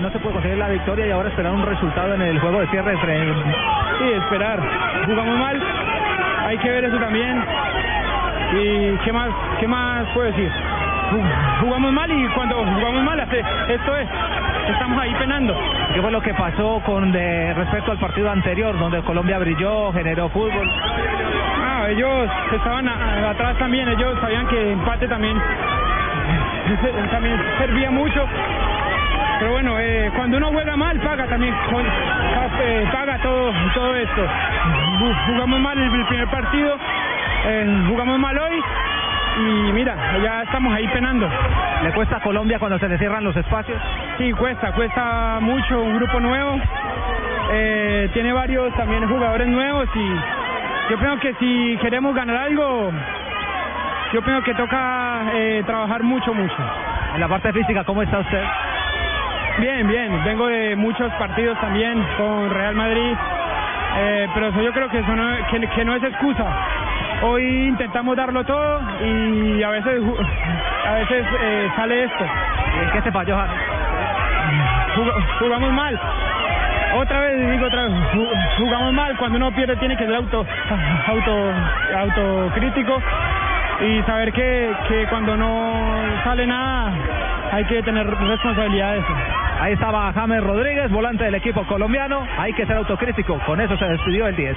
No se puede conseguir la victoria y ahora esperar un resultado en el juego de cierre. Sí, esperar. Jugamos mal, hay que ver eso también. ¿Y qué más, qué más puedo decir? Jugamos mal y cuando jugamos mal, esto es, estamos ahí penando. ¿Qué fue lo que pasó con de respecto al partido anterior, donde Colombia brilló, generó fútbol? Ah, ellos estaban atrás también, ellos sabían que empate también, también servía mucho pero bueno, eh, cuando uno juega mal, paga también, eh, paga todo, todo esto. Jugamos mal el primer partido, eh, jugamos mal hoy y mira, ya estamos ahí penando. ¿Le cuesta a Colombia cuando se le cierran los espacios? Sí, cuesta, cuesta mucho, un grupo nuevo, tiene varios también jugadores nuevos y yo creo que si queremos ganar algo, yo creo que toca trabajar mucho, mucho. En la parte física, ¿cómo está usted? Bien, bien. Vengo de muchos partidos también con Real Madrid, eh, pero eso yo creo que, eso no, que, no es excusa. Hoy intentamos darlo todo y a veces a veces eh, sale esto. ¿En qué se falló, Jugamos mal. Otra vez, digo otra vez, jugamos mal. Cuando uno pierde tiene que ser auto, auto, autocrítico y saber que, que cuando no sale nada hay que tener responsabilidades. Ahí estaba James Rodríguez, volante del equipo colombiano. Hay que ser autocrítico. Con eso se despidió el 10.